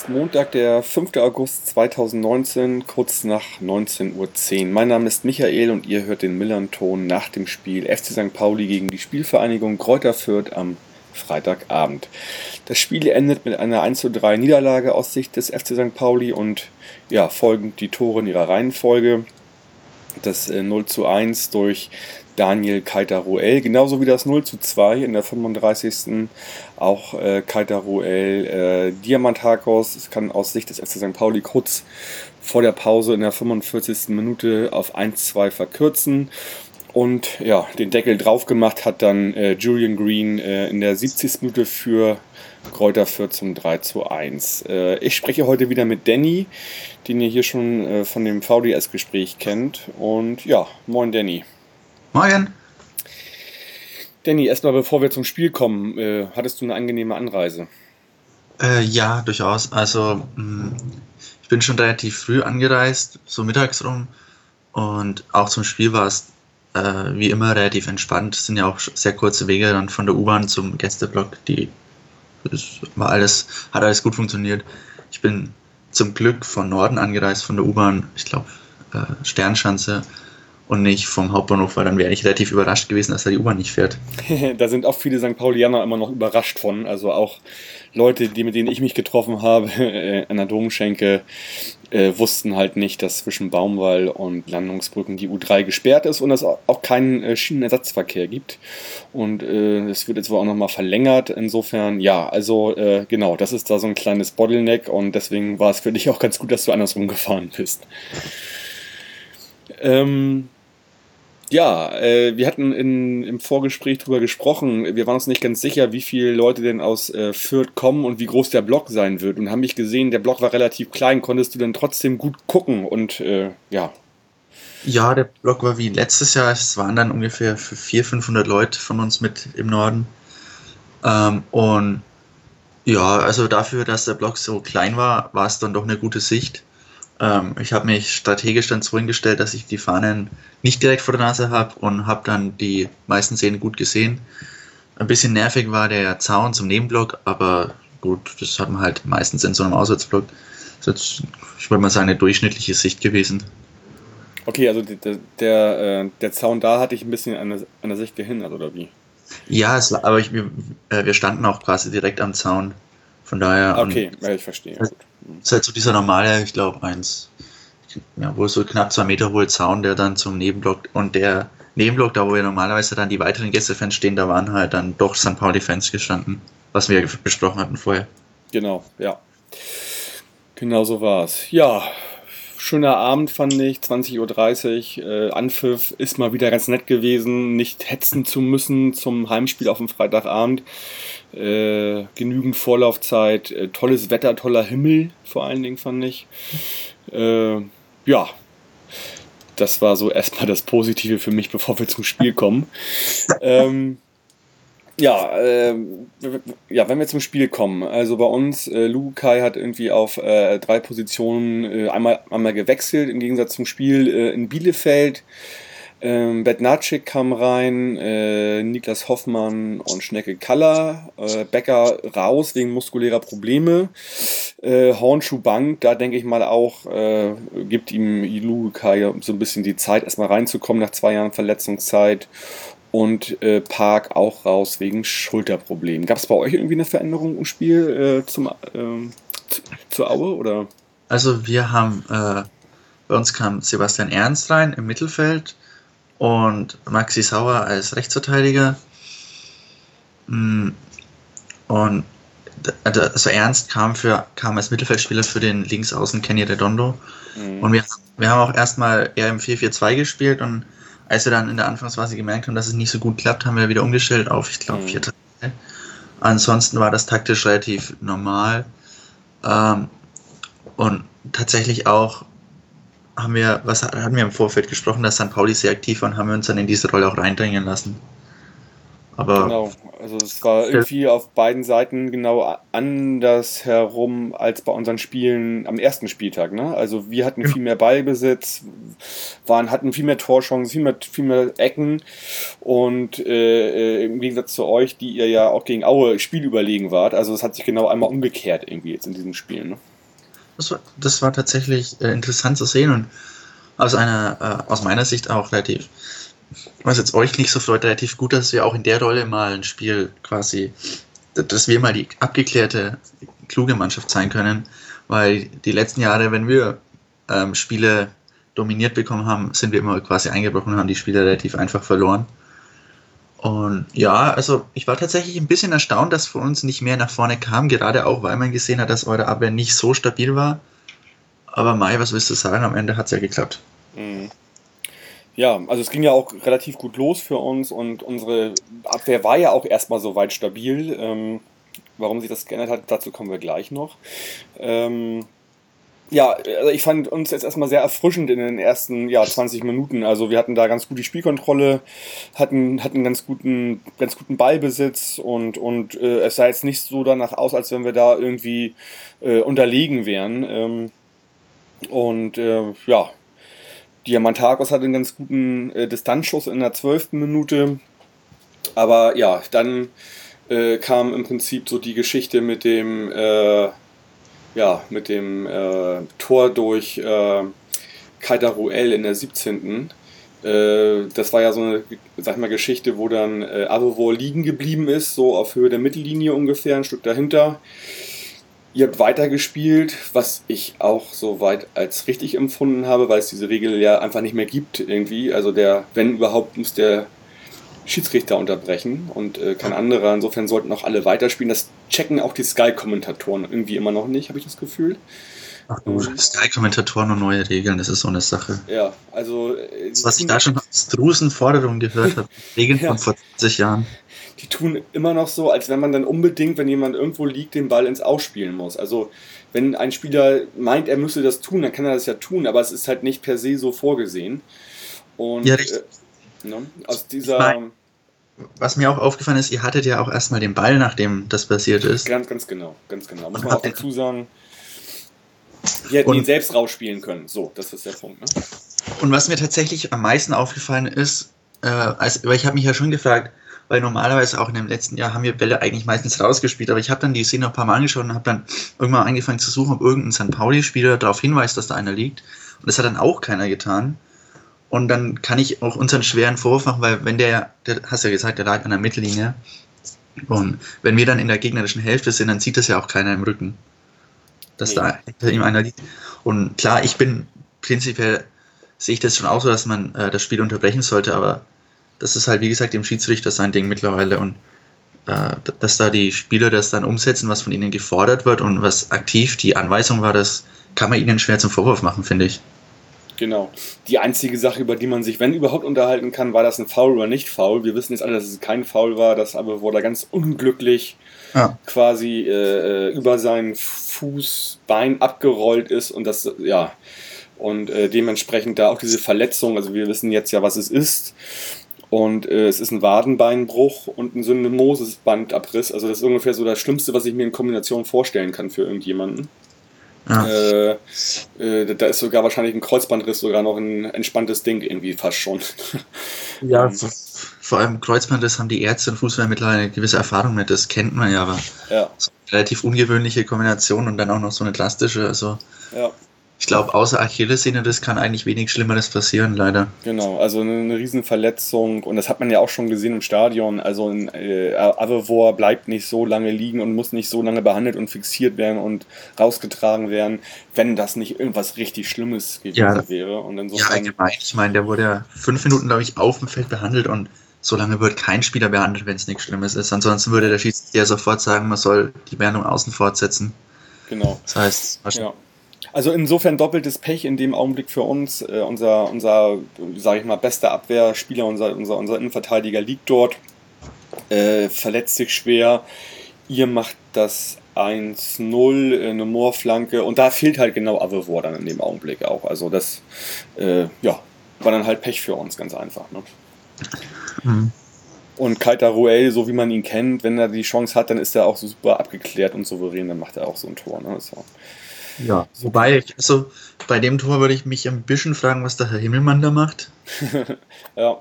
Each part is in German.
ist Montag, der 5. August 2019, kurz nach 19.10 Uhr. Mein Name ist Michael und ihr hört den Millern-Ton nach dem Spiel FC St. Pauli gegen die Spielvereinigung Kräuter Fürth am Freitagabend. Das Spiel endet mit einer 1 3 Niederlage aus Sicht des FC St. Pauli und ja, folgend die Tore in ihrer Reihenfolge. Das 0 äh, zu 1 durch Daniel Keiter-Ruel, genauso wie das 0 zu 2 in der 35. Auch äh, Keiter-Ruel, äh, Diamantakos, kann aus Sicht des FC St. Pauli kurz vor der Pause in der 45. Minute auf 1-2 verkürzen. Und ja, den Deckel drauf gemacht hat dann äh, Julian Green äh, in der 70. Minute für Kräuter Fürth zum 3 zu 1. Äh, ich spreche heute wieder mit Danny, den ihr hier schon äh, von dem VDS-Gespräch kennt. Und ja, moin Danny. Moin. Danny, erstmal bevor wir zum Spiel kommen, äh, hattest du eine angenehme Anreise? Äh, ja, durchaus. Also, mh, mm, ich bin schon relativ früh angereist, so mittags rum. Und auch zum Spiel war es äh, wie immer relativ entspannt. Es sind ja auch sehr kurze Wege dann von der U-Bahn zum Gästeblock. Die das war alles, hat alles gut funktioniert. Ich bin zum Glück von Norden angereist, von der U-Bahn, ich glaube, äh, Sternschanze und nicht vom Hauptbahnhof, weil dann wäre ich relativ überrascht gewesen, dass da die U-Bahn nicht fährt. da sind auch viele St. Paulianer immer noch überrascht von. Also auch Leute, die, mit denen ich mich getroffen habe äh, an der Domschenke, äh, wussten halt nicht, dass zwischen Baumwall und Landungsbrücken die U3 gesperrt ist und es auch keinen äh, Schienenersatzverkehr gibt. Und es äh, wird jetzt wohl auch nochmal verlängert. Insofern, ja, also äh, genau, das ist da so ein kleines Bottleneck und deswegen war es für dich auch ganz gut, dass du andersrum gefahren bist. Ähm, ja, äh, wir hatten in, im Vorgespräch drüber gesprochen. Wir waren uns nicht ganz sicher, wie viele Leute denn aus äh, Fürth kommen und wie groß der Block sein wird. Und haben mich gesehen, der Block war relativ klein. Konntest du denn trotzdem gut gucken? Und äh, ja. Ja, der Block war wie letztes Jahr. Es waren dann ungefähr 400, 500 Leute von uns mit im Norden. Ähm, und ja, also dafür, dass der Block so klein war, war es dann doch eine gute Sicht. Ähm, ich habe mich strategisch dann so hingestellt, dass ich die Fahnen nicht direkt vor der Nase habe und habe dann die meisten Szenen gut gesehen. Ein bisschen nervig war der Zaun zum Nebenblock, aber gut, das hat man halt meistens in so einem Auswärtsblock. Das ist, ich würde mal sagen, eine durchschnittliche Sicht gewesen. Okay, also der, der, äh, der Zaun da hatte ich ein bisschen an der, an der Sicht gehindert, oder wie? Ja, es, aber ich, wir, äh, wir standen auch quasi direkt am Zaun. Von daher. Okay, ja, ich verstehe. Das ist halt so dieser normale, ich glaube, eins, ja, wohl so knapp zwei Meter hohe Zaun, der dann zum Nebenblock und der Nebenblock, da wo wir normalerweise dann die weiteren Gästefans stehen, da waren halt dann doch St. Pauli-Fans gestanden, was wir besprochen hatten vorher. Genau, ja. Genau so war es. Ja, schöner Abend fand ich, 20.30 Uhr. Äh, Anpfiff ist mal wieder ganz nett gewesen, nicht hetzen zu müssen zum Heimspiel auf dem Freitagabend. Äh, genügend Vorlaufzeit, äh, tolles Wetter, toller Himmel vor allen Dingen fand ich. Äh, ja, das war so erstmal das Positive für mich, bevor wir zum Spiel kommen. ähm, ja, äh, ja, wenn wir zum Spiel kommen, also bei uns, äh, Lukai hat irgendwie auf äh, drei Positionen äh, einmal, einmal gewechselt, im Gegensatz zum Spiel äh, in Bielefeld. Ähm, Bednacik kam rein, äh, Niklas Hoffmann und Schnecke Kaller, äh, Becker raus wegen muskulärer Probleme. Äh, Hornschuh Bank, da denke ich mal auch, äh, gibt ihm Ilukai so ein bisschen die Zeit, erstmal reinzukommen nach zwei Jahren Verletzungszeit. Und äh, Park auch raus wegen Schulterproblemen. Gab es bei euch irgendwie eine Veränderung im Spiel äh, zum, ähm, zur Aue? Oder? Also wir haben, äh, bei uns kam Sebastian Ernst rein im Mittelfeld und Maxi Sauer als Rechtsverteidiger. Mm, und also Ernst kam, für, kam als Mittelfeldspieler für den Linksaußen Kenny Redondo. Mhm. Und wir, wir haben auch erstmal eher im 4-4-2 gespielt und als wir dann in der Anfangsphase gemerkt haben, dass es nicht so gut klappt, haben wir wieder umgestellt auf, ich glaube, mhm. 4 3 Ansonsten war das taktisch relativ normal. Ähm, und tatsächlich auch haben wir, was hatten wir im Vorfeld gesprochen, dass St. Pauli sehr aktiv war und haben wir uns dann in diese Rolle auch reindringen lassen. Aber Genau, also es war irgendwie auf beiden Seiten genau anders herum als bei unseren Spielen am ersten Spieltag. Ne? Also wir hatten Ja. viel mehr Ballbesitz, waren, hatten viel mehr Torchancen, viel mehr, viel mehr Ecken und äh, äh, im Gegensatz zu euch, die ihr ja auch gegen Aue spielüberlegen wart, also es hat sich genau einmal umgekehrt irgendwie jetzt in diesem Spiel. Ne? Das war, das war tatsächlich äh, interessant zu sehen und aus einer, äh, aus meiner Sicht auch relativ, was jetzt euch nicht so freut, relativ gut, dass wir auch in der Rolle mal ein Spiel quasi, dass wir mal die abgeklärte, kluge Mannschaft sein können, weil die letzten Jahre, wenn wir ähm, Spiele dominiert bekommen haben, sind wir immer quasi eingebrochen und haben die Spiele relativ einfach verloren. Und ja, also ich war tatsächlich ein bisschen erstaunt, dass von uns nicht mehr nach vorne kam, gerade auch, weil man gesehen hat, dass eure Abwehr nicht so stabil war. Aber Mai, was willst du sagen? Am Ende hat es ja geklappt. Mhm. Ja, also es ging ja auch relativ gut los für uns und unsere Abwehr war ja auch erstmal soweit stabil. Ähm, warum sich das geändert hat, dazu kommen wir gleich noch. Ähm, ja, also ich fand uns jetzt erstmal sehr erfrischend in den ersten ja, 20 Minuten. Also wir hatten da ganz gut die Spielkontrolle, hatten, hatten ganz guten, ganz guten Ballbesitz und, und äh, es sah jetzt nicht so danach aus, als wenn wir da irgendwie äh, unterlegen wären. Ähm, und äh, ja, Diamantakos hatte einen ganz guten äh, Distanzschuss in der 12. Minute. Aber ja, dann äh, kam im Prinzip so die Geschichte mit dem, äh, ja, mit dem äh, Tor durch äh, Kaita Ruel in der 17. Äh, das war ja so eine, sag ich mal, Geschichte, wo dann äh, Avovor liegen geblieben ist, so auf Höhe der Mittellinie ungefähr, ein Stück dahinter. Ihr habt weitergespielt, was ich auch soweit als richtig empfunden habe, weil es diese Regel ja einfach nicht mehr gibt irgendwie. Also der, wenn überhaupt, muss der Schiedsrichter unterbrechen und äh, kein anderer. Insofern sollten auch alle weiterspielen. Das checken auch die Sky-Kommentatoren irgendwie immer noch nicht, habe ich das Gefühl. Ach du, Sky-Kommentatoren und neue Regeln, das ist so eine Sache. Ja, also. äh, was ich da schon aus Drusen Forderungen gehört habe, Regeln Ja. von vor 20 Jahren. die tun immer noch so, als wenn man dann unbedingt, wenn jemand irgendwo liegt, den Ball ins Ausspielen muss. Also wenn ein Spieler meint, er müsse das tun, dann kann er das ja tun, aber es ist halt nicht per se so vorgesehen. Und Ja, richtig. Äh, ne, aus dieser Ich mein- Was mir auch aufgefallen ist, ihr hattet ja auch erstmal den Ball, nachdem das passiert ist. ganz, ganz genau, ganz genau. Muss Und man auch ihr- dazu sagen, wir hätten Und- ihn selbst rausspielen können. So, das ist der Punkt. Ne? Und was mir tatsächlich am meisten aufgefallen ist, äh, als, weil ich habe mich ja schon gefragt, weil normalerweise auch in dem letzten Jahr haben wir Bälle eigentlich meistens rausgespielt, aber ich habe dann die Szene noch ein paar Mal angeschaut und habe dann irgendwann angefangen zu suchen, ob irgendein St. Pauli-Spieler darauf hinweist, dass da einer liegt. Und das hat dann auch keiner getan. Und dann kann ich auch unseren schweren Vorwurf machen, weil wenn der, der hast ja gesagt, der lag an der Mittellinie. Und wenn wir dann in der gegnerischen Hälfte sind, dann sieht das ja auch keiner im Rücken, dass Nee. da hinter ihm einer liegt. Und klar, ich bin prinzipiell sehe ich das schon auch so, dass man äh, das Spiel unterbrechen sollte, aber das ist halt, wie gesagt, dem Schiedsrichter sein Ding mittlerweile und äh, dass da die Spieler das dann umsetzen, was von ihnen gefordert wird und was aktiv die Anweisung war, das kann man ihnen schwer zum Vorwurf machen, finde ich. Genau. Die einzige Sache, über die man sich, wenn überhaupt, unterhalten kann, war das ein Foul oder nicht Foul. Wir wissen jetzt alle, dass es kein Foul war, dass aber wurde ganz unglücklich Ja. quasi äh, äh, über sein Fußbein abgerollt ist und das, ja, und äh, dementsprechend da auch diese Verletzung, also wir wissen jetzt ja, was es ist. Und äh, es ist ein Wadenbeinbruch und ein Syndemosisbandabriss. Also das ist ungefähr so das Schlimmste, was ich mir in Kombination vorstellen kann für irgendjemanden. Ja. Äh, äh, da ist sogar wahrscheinlich ein Kreuzbandriss sogar noch ein entspanntes Ding irgendwie fast schon. Ja, Ähm, vor- allem Kreuzband, das haben die Ärzte und Fußballer mittlerweile eine gewisse Erfahrung mit, das kennt man ja, aber ja, so relativ ungewöhnliche Kombination und dann auch noch so eine drastische, also ja, ich glaube, außer Achillessehne, das kann eigentlich wenig Schlimmeres passieren, leider. genau. Also eine, eine Riesenverletzung und das hat man ja auch schon gesehen im Stadion. Also ein äh, Avevor bleibt nicht so lange liegen und muss nicht so lange behandelt und fixiert werden und rausgetragen werden, wenn das nicht irgendwas richtig Schlimmes gewesen Ja. wäre. Und Ja, insofern, allgemein. Ich meine, der wurde ja fünf Minuten, glaube ich, auf dem Feld behandelt und so lange wird kein Spieler behandelt, wenn es nichts Schlimmes ist. Ansonsten würde der Schiedsrichter sofort sagen, man soll die Behandlung außen fortsetzen. genau. Das heißt, Ja. Also insofern doppeltes Pech in dem Augenblick für uns. Äh, unser, unser sage ich mal, bester Abwehrspieler, unser, unser, unser Innenverteidiger liegt dort, äh, verletzt sich schwer. Ihr macht das 1-0, äh, eine Moorflanke und da fehlt halt genau Avevor dann in dem Augenblick auch. Also das, äh, ja, war dann halt Pech für uns, ganz einfach. Ne? hm. Und Kaita Ruel, so wie man ihn kennt, wenn er die Chance hat, dann ist er auch super abgeklärt und souverän, dann macht er auch so ein Tor. Ne? So. Ja, wobei, also bei dem Tor würde ich mich ein bisschen fragen, was der Herr Himmelmann da macht. ja.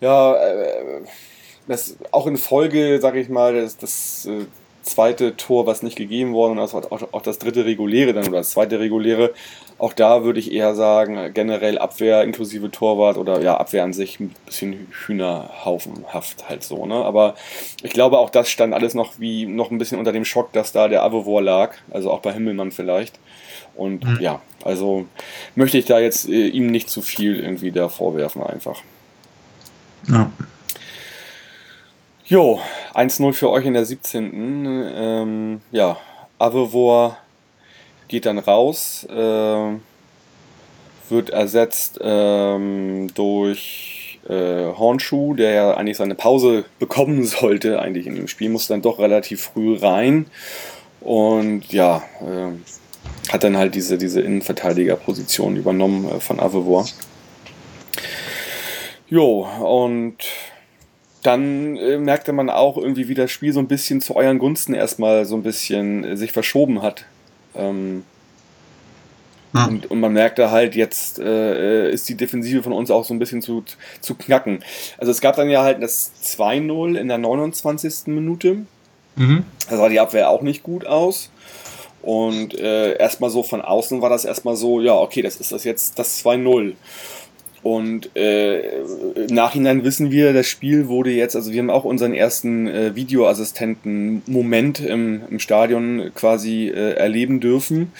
Ja, äh, das auch in Folge, sage ich mal, das, das äh, zweite Tor, was nicht gegeben worden und also auch, auch das dritte reguläre dann oder das zweite reguläre, auch da würde ich eher sagen, generell Abwehr inklusive Torwart oder ja, Abwehr an sich ein bisschen Hühnerhaufenhaft halt so, ne? Aber ich glaube, auch das stand alles noch wie noch ein bisschen unter dem Schock, dass da der Avevor lag, also auch bei Himmelmann vielleicht. Und mhm. ja, also möchte ich da jetzt äh, ihm nicht zu viel irgendwie da vorwerfen einfach. Ja. Jo, 1-0 für euch in der 17. Ähm, ja, Avevor geht dann raus, äh, wird ersetzt ähm, durch äh, Hornschuh, der ja eigentlich seine Pause bekommen sollte, eigentlich in dem Spiel, muss dann doch relativ früh rein und ja, äh, hat dann halt diese, diese Innenverteidigerposition übernommen äh, von Avevor. Jo, und dann äh, merkte man auch irgendwie, wie das Spiel so ein bisschen zu euren Gunsten erstmal so ein bisschen äh, sich verschoben hat. Ähm, ja. und, und, man merkte halt, jetzt äh, ist die Defensive von uns auch so ein bisschen zu, zu knacken. Also es gab dann ja halt das 2-0 in der 29. Minute. Mhm. Da sah die Abwehr auch nicht gut aus. Und äh, erstmal so von außen war das erstmal so, ja, okay, das ist das jetzt das 2-0. Und äh, im Nachhinein wissen wir, das Spiel wurde jetzt, also wir haben auch unseren ersten äh, Videoassistenten-Moment im, im Stadion quasi äh, erleben dürfen.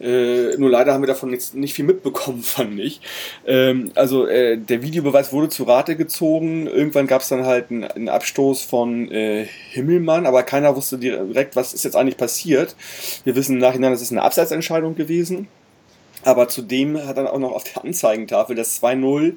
Äh, nur leider haben wir davon jetzt nicht viel mitbekommen, fand ich. Ähm, also äh, der Videobeweis wurde zu Rate gezogen. Irgendwann gab es dann halt einen, einen Abstoß von äh, Himmelmann, aber keiner wusste direkt, was ist jetzt eigentlich passiert. Wir wissen im Nachhinein, es ist eine Abseitsentscheidung gewesen. Aber zudem hat dann auch noch auf der Anzeigentafel das 2-0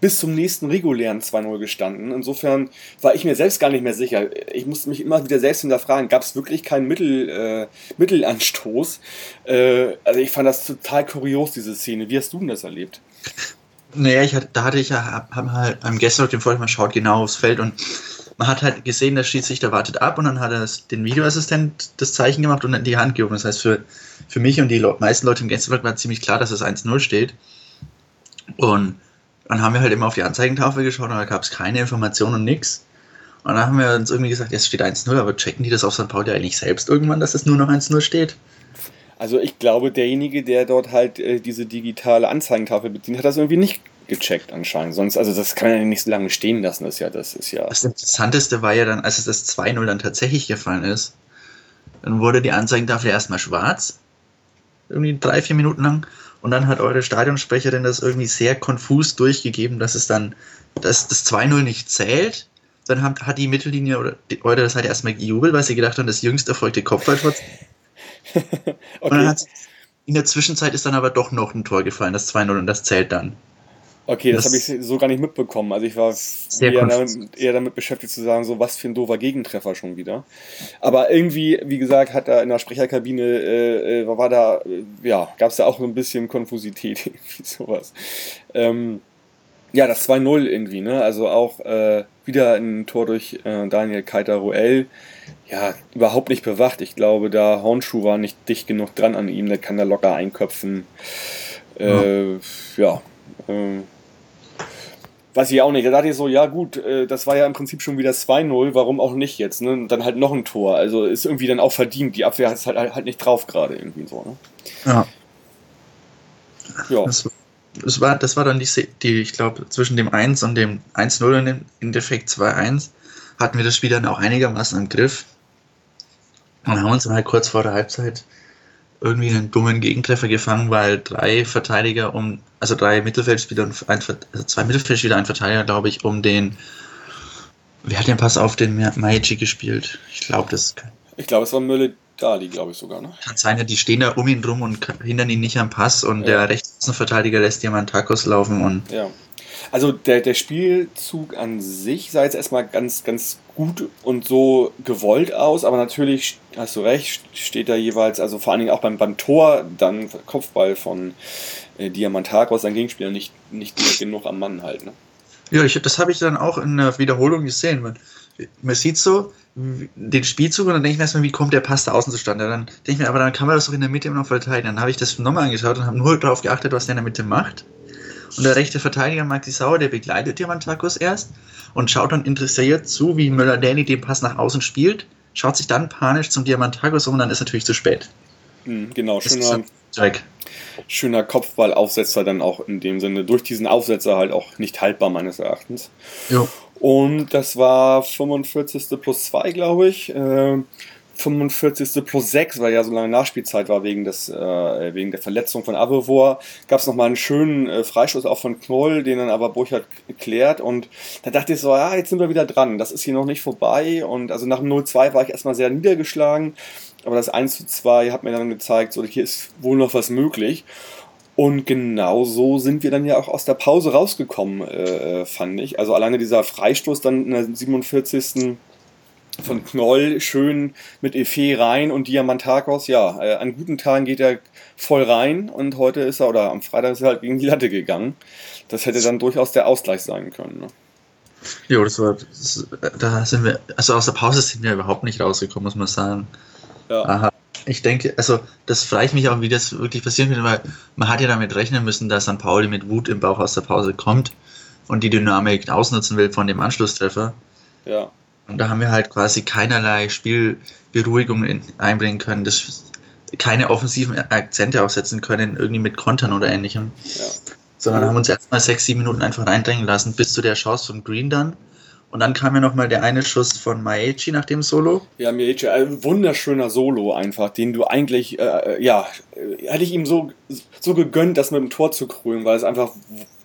bis zum nächsten regulären 2-0 gestanden. Insofern war ich mir selbst gar nicht mehr sicher. Ich musste mich immer wieder selbst hinterfragen, gab es wirklich keinen Mittel, äh, Mittelanstoß? Äh, also ich fand das total kurios, diese Szene. Wie hast du denn das erlebt? Naja, ich hatte, da hatte ich ja, haben halt am gestern auf dem Folge, man schaut genau aufs Feld und man hat halt gesehen, der Schiedsrichter wartet ab und dann hat er den Videoassistent das Zeichen gemacht und dann die Hand gehoben. Das heißt, für, für mich und die Le meisten Leute im Gästeblock war ziemlich klar, dass es 1-0 steht. Und dann haben wir halt immer auf die Anzeigentafel geschaut und da gab es keine Informationen und nichts. Und dann haben wir uns irgendwie gesagt, jetzt steht 1-0, aber checken die das auf St. Pauli eigentlich selbst irgendwann, dass es nur noch 1-0 steht? Also ich glaube, derjenige, der dort halt äh, diese digitale Anzeigentafel bedient, hat das irgendwie nicht gecheckt anscheinend. Sonst, also das kann ja nicht so lange stehen lassen, das ja, das ist ja. Das Interessanteste war ja dann, als es das 2-0 dann tatsächlich gefallen ist, dann wurde die Anzeigentafel erstmal schwarz. Irgendwie drei, vier Minuten lang. Und dann hat eure Stadionsprecherin das irgendwie sehr konfus durchgegeben, dass es dann, dass das 2-0 nicht zählt. Dann hat, hat die Mittellinie oder die, eure das halt erstmal gejubelt, weil sie gedacht haben, das jüngst erfolgte Kopfballtor. okay. Und dann hat in der Zwischenzeit ist dann aber doch noch ein Tor gefallen, das 2-0 und das zählt dann. Okay, das, das habe ich so gar nicht mitbekommen. Also ich war eher damit, eher damit, beschäftigt zu sagen, so was für ein doofer Gegentreffer schon wieder. Aber irgendwie, wie gesagt, hat da in der Sprecherkabine, äh, äh war da, äh, ja, gab es da auch so ein bisschen Konfusität, irgendwie sowas. Ähm, ja, das 2-0 irgendwie, ne? Also auch äh, wieder ein Tor durch äh, Daniel Keiter-Ruel. Ja, überhaupt nicht bewacht. Ich glaube, da Hornschuh war nicht dicht genug dran an ihm, der kann da locker einköpfen. Äh, ja. ja ähm, Weiß ich auch nicht. Da dachte ich so, ja gut, äh, das war ja im Prinzip schon wieder 2-0, warum auch nicht jetzt, ne? Und dann halt noch ein Tor. Also ist irgendwie dann auch verdient. Die Abwehr hat es halt, halt nicht drauf gerade irgendwie so, ne? Ja. Ja. Das, das, war, das war dann die, die ich glaube, zwischen dem 1 und dem 1-0 und dem Endeffekt 2-1 hatten wir das Spiel dann auch einigermaßen im Griff. Und haben uns dann halt kurz vor der Halbzeit irgendwie einen dummen Gegentreffer gefangen, weil drei Verteidiger um, also drei Mittelfeldspieler und ein, also zwei Mittelfeldspieler, ein Verteidiger, glaube ich, um den, wer hat den Pass auf den Maichi gespielt? Ich glaube, das. Ich glaube, es war Mülle Dali, glaube ich sogar, ne? Kann sein, ja, die stehen da um ihn rum und hindern ihn nicht am Pass und ja. der Rechtsverteidiger lässt jemand Tacos laufen und. Ja. Also der, der Spielzug an sich sah jetzt erstmal ganz, ganz gut und so gewollt aus, aber natürlich hast du recht, steht da jeweils, also vor allen Dingen auch beim, beim Tor, dann Kopfball von äh, Diamantakos, sein Gegenspieler, nicht, nicht genug am Mann halt. Ne? Ja, ich, das habe ich dann auch in der Wiederholung gesehen. Man, man sieht so den Spielzug und dann denke ich mir erstmal, wie kommt der Pass da außen zustande? Dann denke ich mir, aber dann kann man das doch in der Mitte immer noch verteidigen. Dann habe ich das nochmal angeschaut und habe nur darauf geachtet, was der in der Mitte macht. Und der rechte Verteidiger Maxi Sauer, der begleitet Diamantakos erst und schaut dann interessiert zu, wie Müller-Danny den Pass nach außen spielt, schaut sich dann panisch zum Diamantakos um und dann ist natürlich zu spät. Mhm, genau, schöner, schöner Kopfballaufsetzer dann auch in dem Sinne. Durch diesen Aufsetzer halt auch nicht haltbar meines Erachtens. Jo. Und das war 45. plus 2, glaube ich. Äh, 45. plus 6, weil ja so lange Nachspielzeit war wegen, des, äh, wegen der Verletzung von Avevor, gab es nochmal einen schönen äh, Freistoß auch von Knoll, den dann aber Burchard klärt und da dachte ich so, ja, jetzt sind wir wieder dran, das ist hier noch nicht vorbei und also nach dem 0-2 war ich erstmal sehr niedergeschlagen, aber das 1-2 hat mir dann gezeigt, so hier ist wohl noch was möglich und genau so sind wir dann ja auch aus der Pause rausgekommen, äh, äh fand ich. Also alleine dieser Freistoß dann in der 47. von Knoll schön mit Efe rein und Diamantakos, ja, äh, an guten Tagen geht er voll rein und heute ist er, oder am Freitag ist er halt gegen die Latte gegangen. Das hätte dann durchaus der Ausgleich sein können. Ne? Jo, das war, das, da sind wir, also aus der Pause sind wir überhaupt nicht rausgekommen, muss man sagen. Ja. Aha ich denke, also das frage ich mich auch, wie das wirklich passieren wird, weil man hat ja damit rechnen müssen, dass St. Pauli mit Wut im Bauch aus der Pause kommt und die Dynamik ausnutzen will von dem Anschlusstreffer. Ja. Und da haben wir halt quasi keinerlei Spielberuhigung in, einbringen können, das, keine offensiven Akzente aufsetzen können, irgendwie mit Kontern oder ähnlichem. Ja. Sondern haben uns erstmal sechs, sieben Minuten einfach reindrängen lassen, bis zu der Chance von Green dann. Und dann kam ja nochmal der eine Schuss von Maechi nach dem Solo. Ja, Maechi, ein wunderschöner Solo einfach, den du eigentlich, äh, ja, äh, hätte ich ihm so, so gegönnt, das mit dem Tor zu krönen, weil es einfach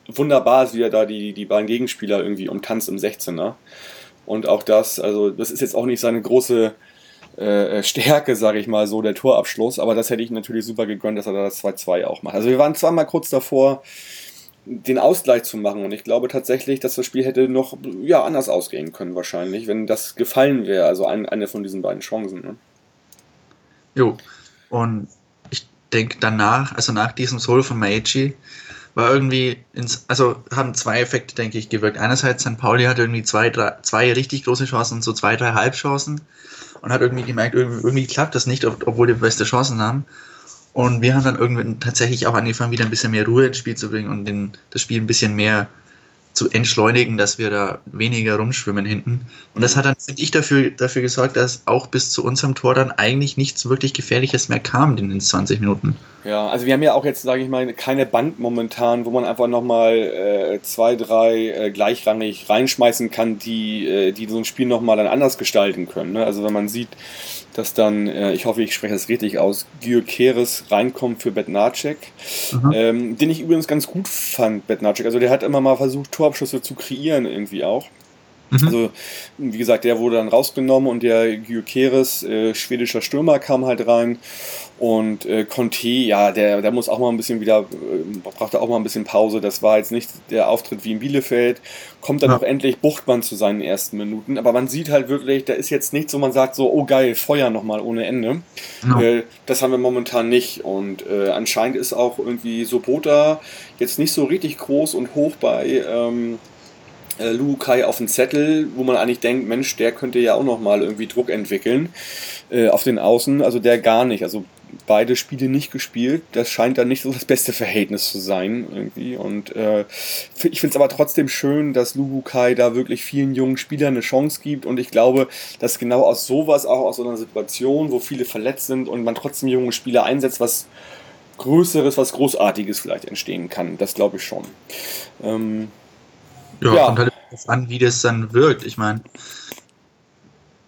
wunderbar ist, wie er da die, die beiden Gegenspieler irgendwie umtanzt im 16er. Und auch das, also das ist jetzt auch nicht seine große äh, Stärke, sage ich mal so, der Torabschluss, aber das hätte ich natürlich super gegönnt, dass er da das 2-2 auch macht. Also wir waren zweimal kurz davor, den Ausgleich zu machen. Und ich glaube tatsächlich, dass das Spiel hätte noch ja, anders ausgehen können, wahrscheinlich, wenn das gefallen wäre. Also ein, eine von diesen beiden Chancen. Ne? Jo. Und ich denke danach, also nach diesem Solo von Maichi, war irgendwie ins, also haben zwei Effekte, denke ich, gewirkt. Einerseits, St. Pauli hatte irgendwie zwei, drei, zwei richtig große Chancen und so zwei, drei Halbchancen und hat irgendwie gemerkt, irgendwie, irgendwie klappt das nicht, obwohl die beste Chancen haben. Und wir haben dann irgendwann tatsächlich auch angefangen, wieder ein bisschen mehr Ruhe ins Spiel zu bringen und den, das Spiel ein bisschen mehr zu entschleunigen, dass wir da weniger rumschwimmen hinten. Und das hat dann, finde ich, dafür, dafür gesorgt, dass auch bis zu unserem Tor dann eigentlich nichts wirklich Gefährliches mehr kam in den 20 Minuten. Ja, also wir haben ja auch jetzt, sage ich mal, keine Band momentan, wo man einfach nochmal äh, zwei, drei äh, gleichrangig reinschmeißen kann, die, äh, die so ein Spiel nochmal dann anders gestalten können. Ne? Also wenn man sieht, dass dann, äh, ich hoffe, ich spreche das richtig aus, Gyökeres reinkommt für Betnacek, mhm. ähm, den ich übrigens ganz gut fand, Betnacek. Also der hat immer mal versucht, Torabschüsse zu kreieren irgendwie auch. Mhm. Also, wie gesagt, der wurde dann rausgenommen und der Gyökeres, äh, schwedischer Stürmer, kam halt rein. Und äh, Conte, ja, der, der muss auch mal ein bisschen wieder, äh, brauchte auch mal ein bisschen Pause. Das war jetzt nicht der Auftritt wie in Bielefeld. Kommt dann ja. auch endlich Buchtmann zu seinen ersten Minuten. Aber man sieht halt wirklich, da ist jetzt nichts, wo man sagt so, oh geil, Feuer nochmal ohne Ende. Ja. Äh, das haben wir momentan nicht. Und äh, anscheinend ist auch irgendwie Sobota jetzt nicht so richtig groß und hoch bei ähm, äh, Lukai auf dem Zettel, wo man eigentlich denkt, Mensch, der könnte ja auch nochmal irgendwie Druck entwickeln äh, auf den Außen. Also der gar nicht. Also beide Spiele nicht gespielt. Das scheint dann nicht so das beste Verhältnis zu sein irgendwie. Und äh, ich finde es aber trotzdem schön, dass Lubukai da wirklich vielen jungen Spielern eine Chance gibt. Und ich glaube, dass genau aus sowas, auch aus so einer Situation, wo viele verletzt sind und man trotzdem junge Spieler einsetzt, was Größeres, was Großartiges vielleicht entstehen kann. Das glaube ich schon. Ähm, ja, ja, kommt halt an, wie das dann wirkt. Ich meine,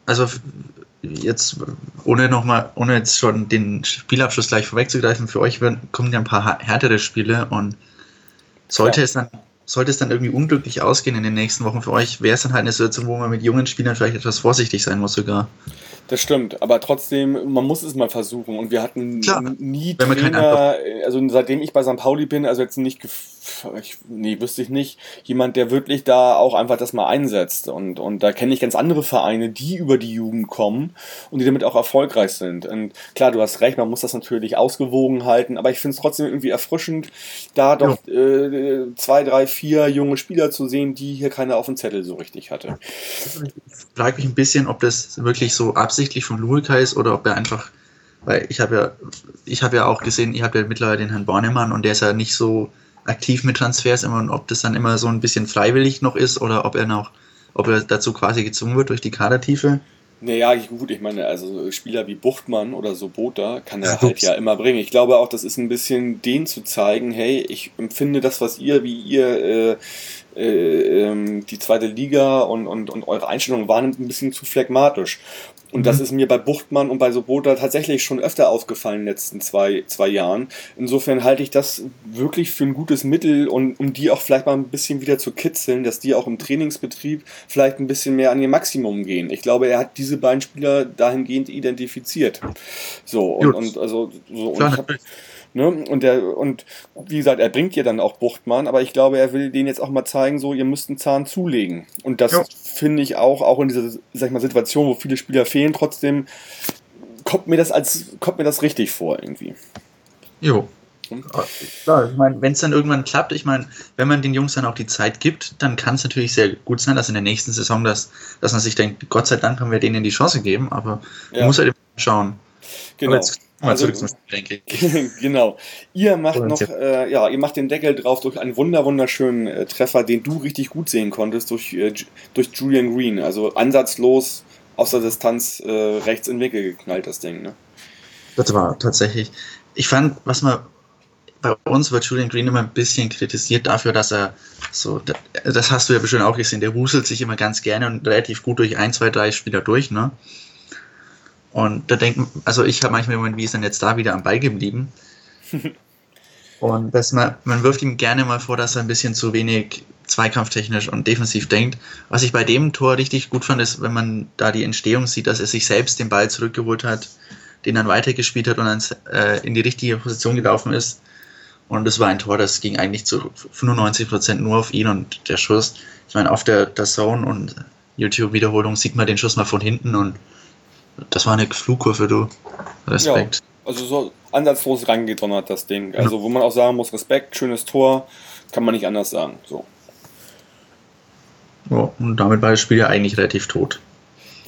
also jetzt, ohne nochmal, ohne jetzt schon den Spielabschluss gleich vorwegzugreifen, für euch kommen ja ein paar härtere Spiele und sollte ja. es dann sollte es dann irgendwie unglücklich ausgehen in den nächsten Wochen für euch, wäre es dann halt eine Situation, wo man mit jungen Spielern vielleicht etwas vorsichtig sein muss sogar. Das stimmt, aber trotzdem, man muss es mal versuchen. Und wir hatten Klar, nie Trainer, also seitdem ich bei St. Pauli bin, also jetzt nicht, ich, nee, wüsste ich nicht, jemand, der wirklich da auch einfach das mal einsetzt. Und, und da kenne ich ganz andere Vereine, die über die Jugend kommen und die damit auch erfolgreich sind. Und klar, du hast recht, man muss das natürlich ausgewogen halten, aber ich finde es trotzdem irgendwie erfrischend, da doch ja. äh, zwei, drei, vier vier junge Spieler zu sehen, die hier keiner auf dem Zettel so richtig hatte. Ich frage mich ein bisschen, ob das wirklich so absichtlich von Luhika ist oder ob er einfach, weil ich habe ja, ich habe ja auch gesehen, ihr habt ja mittlerweile den Herrn Bornemann und der ist ja nicht so aktiv mit Transfers immer und ob das dann immer so ein bisschen freiwillig noch ist oder ob er noch, ob er dazu quasi gezwungen wird durch die Kadertiefe. Naja, gut, ich meine, also Spieler wie Buchtmann oder so Bota kann er halt ja immer bringen. Ich glaube auch, das ist ein bisschen denen zu zeigen, hey, ich empfinde das, was ihr, wie ihr äh, die zweite Liga und, und, und eure Einstellung wahrnimmt, ein bisschen zu phlegmatisch. Und mhm. das ist mir bei Buchtmann und bei Sobota tatsächlich schon öfter aufgefallen in den letzten zwei, zwei Jahren. Insofern halte ich das wirklich für ein gutes Mittel und um die auch vielleicht mal ein bisschen wieder zu kitzeln, dass die auch im Trainingsbetrieb vielleicht ein bisschen mehr an ihr Maximum gehen. Ich glaube, er hat diese beiden Spieler dahingehend identifiziert. So, und, und also so, und Ne? Und, der, und wie gesagt, er bringt ja dann auch Buchtmann, aber ich glaube, er will denen jetzt auch mal zeigen, so, ihr müsst einen Zahn zulegen. Und das finde ich auch, auch in dieser sag ich mal, Situation, wo viele Spieler fehlen, trotzdem kommt mir das als kommt mir das richtig vor irgendwie. Jo. Klar, ich meine, wenn es dann irgendwann klappt, ich meine, wenn man den Jungs dann auch die Zeit gibt, dann kann es natürlich sehr gut sein, dass in der nächsten Saison, das, dass man sich denkt, Gott sei Dank haben wir denen die Chance gegeben, aber ja. man muss halt schauen. Genau. Jetzt, also, genau. Ihr macht noch, äh, ja, ihr macht den Deckel drauf durch einen wunder wunderschönen äh, Treffer, den du richtig gut sehen konntest durch, äh, durch Julian Green. Also ansatzlos aus der Distanz äh, rechts in den Winkel geknallt, das Ding. Ne? Das war tatsächlich. Ich fand, was man bei uns wird Julian Green immer ein bisschen kritisiert dafür, dass er so, das hast du ja bestimmt auch gesehen, der wuselt sich immer ganz gerne und relativ gut durch ein, zwei, drei Spieler durch, ne? Und da denken, also ich habe manchmal immer, wie ist denn jetzt da wieder am Ball geblieben? und das man, man wirft ihm gerne mal vor, dass er ein bisschen zu wenig zweikampftechnisch und defensiv denkt. Was ich bei dem Tor richtig gut fand, ist, wenn man da die Entstehung sieht, dass er sich selbst den Ball zurückgeholt hat, den dann weitergespielt hat und dann äh, in die richtige Position gelaufen ist. Und das war ein Tor, das ging eigentlich zu 95% nur auf ihn und der Schuss. Ich meine, auf der, der Zone und YouTube-Wiederholung sieht man den Schuss mal von hinten und das war eine Flugkurve, du. Respekt. Ja, also so ansatzlos reingedonnert, das Ding. Also wo man auch sagen muss, Respekt, schönes Tor, kann man nicht anders sagen. So. Ja, und damit war das Spiel ja eigentlich relativ tot.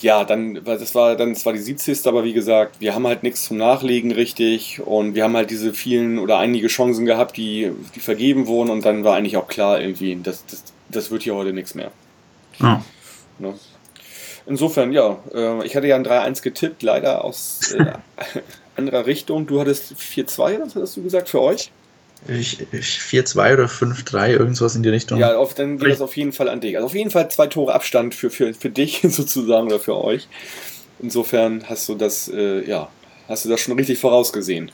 Ja, dann, das war dann das war die 70. Aber wie gesagt, wir haben halt nichts zum Nachlegen richtig und wir haben halt diese vielen oder einige Chancen gehabt, die, die vergeben wurden und dann war eigentlich auch klar irgendwie, das, das, das wird hier heute nichts mehr. Ja. Ne? Insofern, ja, äh, ich hatte ja ein 3-1 getippt, leider aus äh, anderer Richtung. Du hattest 4-2, was hattest du gesagt, für euch? Ich, ich 4-2 oder 5-3, irgendwas in die Richtung. Ja, auf, dann geht das auf jeden Fall an dich. Also auf jeden Fall zwei Tore Abstand für, für, für dich sozusagen oder für euch. Insofern hast du das, äh, ja, hast du das schon richtig vorausgesehen.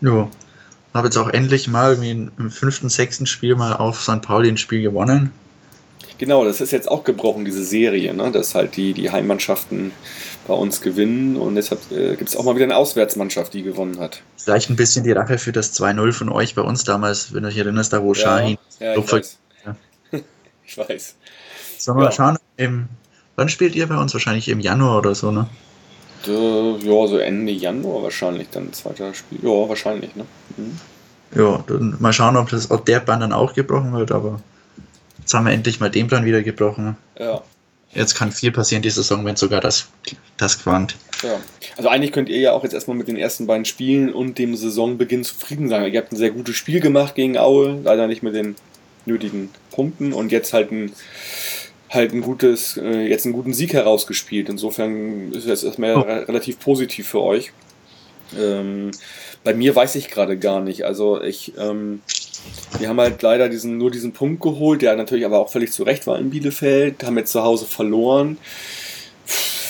Ja, habe jetzt auch endlich mal im fünften, sechsten Spiel mal auf St. Pauli ein Spiel gewonnen. Genau, das ist jetzt auch gebrochen, diese Serie, ne? dass halt die, die Heimmannschaften bei uns gewinnen und deshalb äh, gibt es auch mal wieder eine Auswärtsmannschaft, die gewonnen hat. Vielleicht ein bisschen die Rache für das 2-0 von euch bei uns damals, wenn du dich erinnerst, da wo ja, Shahin. Ja, ich weiß. Ja. ich weiß. Sollen wir ja. mal schauen, im, wann spielt ihr bei uns? Wahrscheinlich im Januar oder so, ne? Ja, so Ende Januar wahrscheinlich dann zweiter Spiel. Ja, wahrscheinlich, ne? Mhm. Ja, dann mal schauen, ob, das, ob der Band dann auch gebrochen wird, aber Jetzt haben wir endlich mal den Plan wieder gebrochen. Ja. Jetzt kann viel passieren die Saison, wenn sogar das, das quant. Ja. Also eigentlich könnt ihr ja auch jetzt erstmal mit den ersten beiden Spielen und dem Saisonbeginn zufrieden sein. Ihr habt ein sehr gutes Spiel gemacht gegen Aue, leider nicht mit den nötigen Punkten und jetzt halt ein halt ein gutes, äh, jetzt einen guten Sieg herausgespielt. Insofern ist das erstmal oh. relativ positiv für euch. Ähm, bei mir weiß ich gerade gar nicht. Also ich, ähm, wir haben halt leider diesen, nur diesen Punkt geholt, der natürlich aber auch völlig zu Recht war in Bielefeld, haben jetzt zu Hause verloren,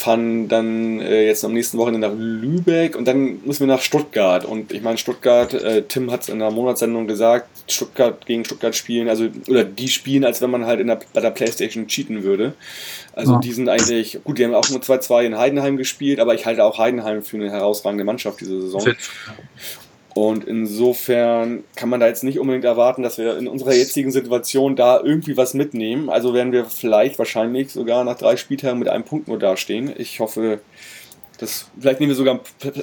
fahren dann äh, jetzt am nächsten Wochenende nach Lübeck und dann müssen wir nach Stuttgart. Und ich meine, Stuttgart, äh, Tim hat es in der Monatssendung gesagt, Stuttgart gegen Stuttgart spielen, also oder die spielen, als wenn man halt in der, bei der Playstation cheaten würde. Also ja. die sind eigentlich, gut, die haben auch nur 2-2 in Heidenheim gespielt, aber ich halte auch Heidenheim für eine herausragende Mannschaft diese Saison. Und insofern kann man da jetzt nicht unbedingt erwarten, dass wir in unserer jetzigen Situation da irgendwie was mitnehmen. Also werden wir vielleicht wahrscheinlich sogar nach drei Spieltagen mit einem Punkt nur dastehen. Ich hoffe, Das, vielleicht nehmen wir sogar,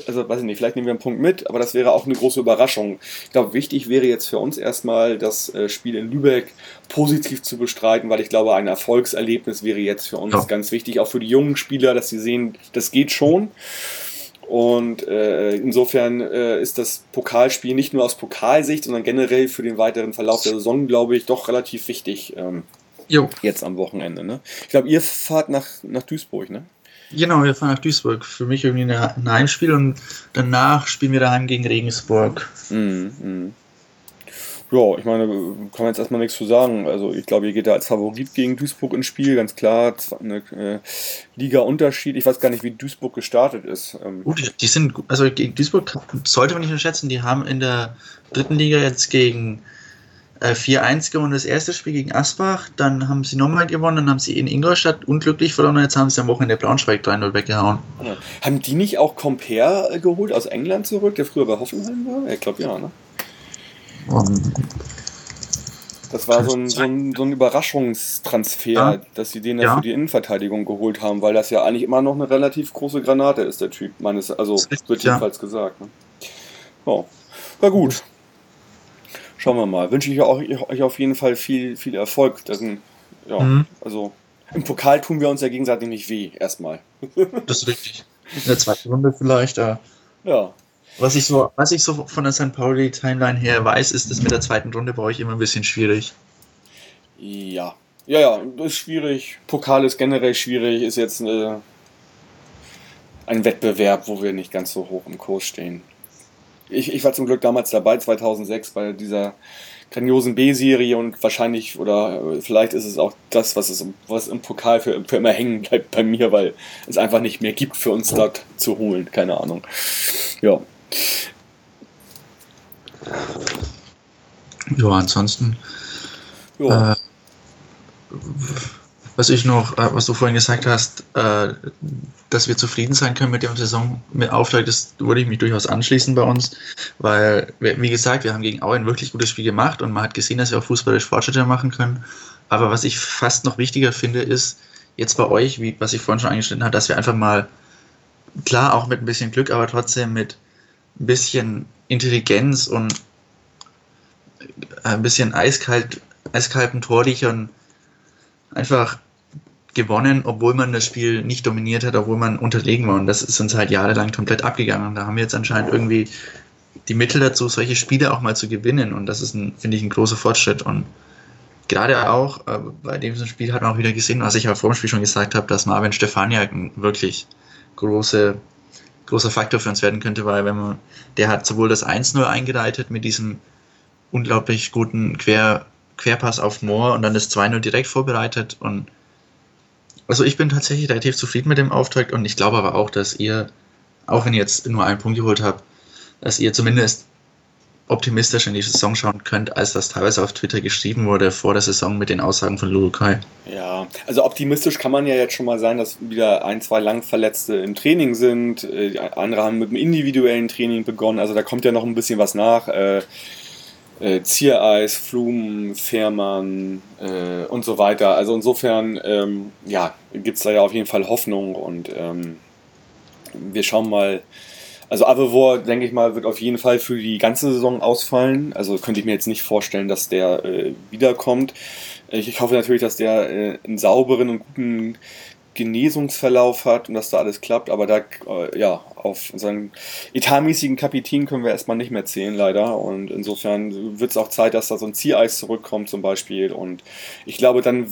also weiß ich nicht, vielleicht nehmen wir einen Punkt mit, aber das wäre auch eine große Überraschung. Ich glaube, wichtig wäre jetzt für uns erstmal, das äh, Spiel in Lübeck positiv zu bestreiten, weil ich glaube, ein Erfolgserlebnis wäre jetzt für uns ja. ganz wichtig, auch für die jungen Spieler, dass sie sehen, das geht schon. Und äh, insofern äh, ist das Pokalspiel nicht nur aus Pokalsicht, sondern generell für den weiteren Verlauf der Saison, glaube ich, doch relativ wichtig. Ähm. Jetzt am Wochenende. Ne? Ich glaube, ihr fahrt nach, nach Duisburg, ne? Genau, wir fahren nach Duisburg. Für mich irgendwie ein Heimspiel und danach spielen wir daheim gegen Regensburg. Mhm, mh. Ja, ich meine, kann man jetzt erstmal nichts zu sagen. Also ich glaube, ihr geht da als Favorit gegen Duisburg ins Spiel, ganz klar. Eine äh, Liga-Unterschied. Ich weiß gar nicht, wie Duisburg gestartet ist. Ähm Gut, die, sind, also gegen Duisburg sollte man nicht unterschätzen, die haben in der dritten Liga jetzt gegen äh, 4-1 gewonnen, das erste Spiel gegen Asbach, dann haben sie nochmal gewonnen, dann haben sie in Ingolstadt unglücklich verloren und jetzt haben sie am Wochenende Braunschweig 3-0 weggehauen. Ja. Haben die nicht auch Compare äh, geholt aus England zurück, der früher bei Hoffenheim war? Ich glaube ja, ne? Das war so ein, so ein, so ein Überraschungstransfer, ja. dass sie den ja. für die Innenverteidigung geholt haben, weil das ja eigentlich immer noch eine relativ große Granate ist, der Typ. Meines, also richtig, wird jedenfalls ja. gesagt. Ne? Oh. Na gut. Schauen wir mal. Wünsche ich euch auf jeden Fall viel, viel Erfolg. Das sind, ja, mhm. also im Pokal tun wir uns ja gegenseitig nicht weh, erstmal. das ist richtig. In der zweiten Runde vielleicht, ja. Ja. Was ich so, was ich so von der St. Pauli Timeline her weiß, ist, dass mit der zweiten Runde bei euch immer ein bisschen schwierig. Ja. Ja, ja, das ist schwierig. Pokal ist generell schwierig, ist jetzt eine, ein Wettbewerb, wo wir nicht ganz so hoch im Kurs stehen. Ich, ich war zum Glück damals dabei, 2006, bei dieser grandiosen B-Serie und wahrscheinlich oder vielleicht ist es auch das, was, es, was im Pokal für, für immer hängen bleibt bei mir, weil es einfach nicht mehr gibt für uns dort zu holen. Keine Ahnung. Ja. Ja, ansonsten. Ja. Äh, was ich noch, äh, was du vorhin gesagt hast, äh, dass wir zufrieden sein können mit dem Saison mit Auftrag, das würde ich mich durchaus anschließen bei uns, weil, wie gesagt, wir haben gegen Aue ein wirklich gutes Spiel gemacht und man hat gesehen, dass wir auch fußballisch Fortschritte machen können. Aber was ich fast noch wichtiger finde, ist jetzt bei euch, wie, was ich vorhin schon angeschnitten habe, dass wir einfach mal, klar auch mit ein bisschen Glück, aber trotzdem mit ein bisschen Intelligenz und ein bisschen eiskalt, eiskalten Torlichern einfach gewonnen, obwohl man das Spiel nicht dominiert hat, obwohl man unterlegen war. Und das ist uns halt jahrelang komplett abgegangen. Und da haben wir jetzt anscheinend irgendwie die Mittel dazu, solche Spiele auch mal zu gewinnen. Und das ist, finde ich, ein großer Fortschritt. Und gerade auch äh, bei dem Spiel hat man auch wieder gesehen, was ich ja vor dem Spiel schon gesagt habe, dass Marvin Stefaniak wirklich große großer Faktor für uns werden könnte, weil wenn man, der hat sowohl das 1-0 eingeleitet mit diesem unglaublich guten Quer, Querpass auf Moore und dann das 2-0 direkt vorbereitet und also ich bin tatsächlich relativ zufrieden mit dem Auftrag und ich glaube aber auch, dass ihr, auch wenn ihr jetzt nur einen Punkt geholt habt, dass ihr zumindest optimistischer in die Saison schauen könnt, als das teilweise auf Twitter geschrieben wurde vor der Saison mit den Aussagen von Lurukai. Ja, also optimistisch kann man ja jetzt schon mal sein, dass wieder ein, zwei Langverletzte im Training sind. Äh, andere haben mit dem individuellen Training begonnen, also da kommt ja noch ein bisschen was nach. Äh, äh, Ziereis, Flum, Fährmann äh, und so weiter. Also insofern, ähm, ja, gibt es da ja auf jeden Fall Hoffnung und ähm, wir schauen mal, also Avevor, denke ich mal, wird auf jeden Fall für die ganze Saison ausfallen. Also könnte ich mir jetzt nicht vorstellen, dass der äh, wiederkommt. Ich, ich, hoffe natürlich, dass der äh, einen sauberen und guten Genesungsverlauf hat und dass da alles klappt. Aber da, äh, ja, auf unseren etatmäßigen Kapitän können wir erstmal nicht mehr zählen, leider. Und insofern wird es auch Zeit, dass da so ein Ziereis zurückkommt zum Beispiel. Und ich glaube, dann,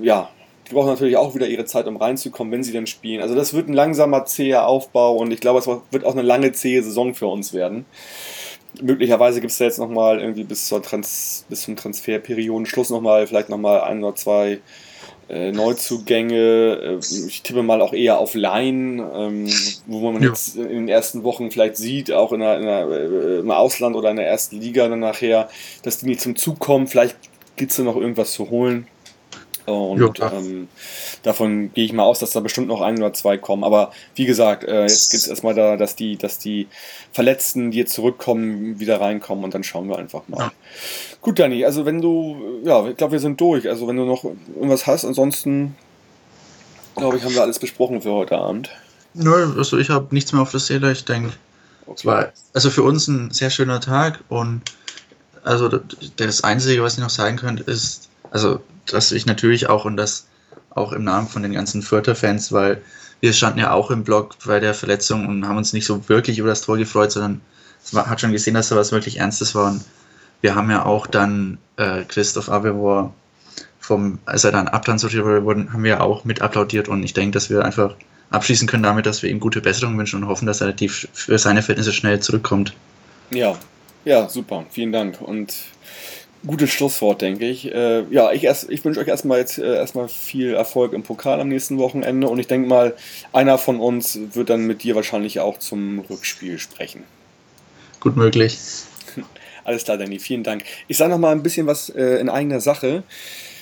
ja, die brauchen natürlich auch wieder ihre Zeit, um reinzukommen, wenn sie denn spielen. Also das wird ein langsamer, zäher Aufbau und ich glaube, es wird auch eine lange, zähe Saison für uns werden. Möglicherweise gibt es da jetzt nochmal irgendwie bis, zur Trans bis zum Transferperiodenschluss nochmal, vielleicht nochmal ein oder zwei äh, Neuzugänge. Äh, ich tippe mal auch eher auf Laien, ähm, wo man ja. jetzt in den ersten Wochen vielleicht sieht, auch in der, in der, äh, im Ausland oder in der ersten Liga dann nachher, dass die nicht zum Zug kommen. Vielleicht gibt es da noch irgendwas zu holen. Und ähm, davon gehe ich mal aus, dass da bestimmt noch ein oder zwei kommen. Aber wie gesagt, äh, jetzt geht es erstmal da, dass die, dass die Verletzten, die jetzt zurückkommen, wieder reinkommen und dann schauen wir einfach mal. Ja. Gut, Dani, also wenn du, ja, ich glaube, wir sind durch. Also wenn du noch irgendwas hast, ansonsten glaube ich, haben wir alles besprochen für heute Abend. Nö, also ich habe nichts mehr auf der Seele. Ich denke, war also für uns ein sehr schöner Tag und also das Einzige, was ich noch sagen könnte, ist, also dass ich natürlich auch und das auch im Namen von den ganzen Fürther-Fans, weil wir standen ja auch im Blog bei der Verletzung und haben uns nicht so wirklich über das Tor gefreut, sondern war, hat schon gesehen, dass da was wirklich Ernstes war. Und wir haben ja auch dann äh, Christoph Abevor vom, als er dann abtransportiert wurde, haben wir auch mit applaudiert und ich denke, dass wir einfach abschließen können damit, dass wir ihm gute Besserung wünschen und hoffen, dass er die für seine Verhältnisse schnell zurückkommt. Ja, ja, super, vielen Dank und gutes Schlusswort, denke ich. Äh, ja, ich, ich wünsche euch erstmal jetzt äh, erstmal viel Erfolg im Pokal am nächsten Wochenende und ich denke mal, einer von uns wird dann mit dir wahrscheinlich auch zum Rückspiel sprechen. Gut möglich. Alles klar, Danny, vielen Dank. Ich sage noch mal ein bisschen was äh, in eigener Sache.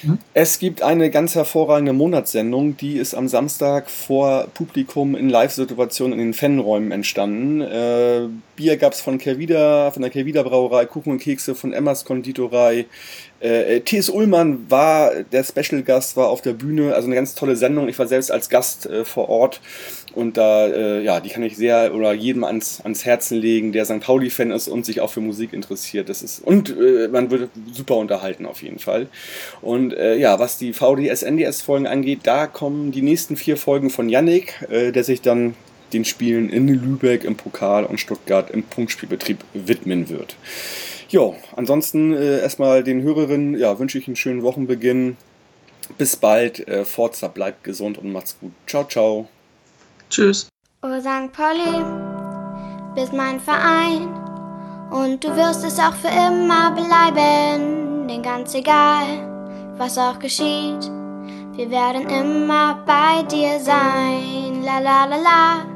Mhm. Es gibt eine ganz hervorragende Monatssendung, die ist am Samstag vor Publikum in Live-Situationen in den Fanräumen entstanden. Äh, Bier gab es von Kervida, von der Kervida Brauerei, Kuchen und Kekse von Emmas Konditorei. Äh, T.S. Ullmann war der Special Gast, war auf der Bühne, also eine ganz tolle Sendung. Ich war selbst als Gast äh, vor Ort und da, äh, ja, die kann ich sehr oder jedem ans, ans Herzen legen, der St. Pauli-Fan ist und sich auch für Musik interessiert. Das ist, und äh, man wird super unterhalten auf jeden Fall. Und äh, ja, was die VDS, NDS-Folgen angeht, da kommen die nächsten vier Folgen von Yannick, äh, der sich dann den Spielen in Lübeck im Pokal und Stuttgart im Punktspielbetrieb widmen wird. Jo, ansonsten äh, erstmal den Hörerinnen ja, wünsche ich einen schönen Wochenbeginn. Bis bald. Äh, Forza, bleibt gesund und macht's gut. Ciao, ciao. Tschüss. Oh St. Pauli, bist mein Verein und du wirst es auch für immer bleiben, denn ganz egal, was auch geschieht, wir werden immer bei dir sein. La la la la,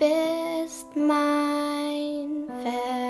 bist mein Ver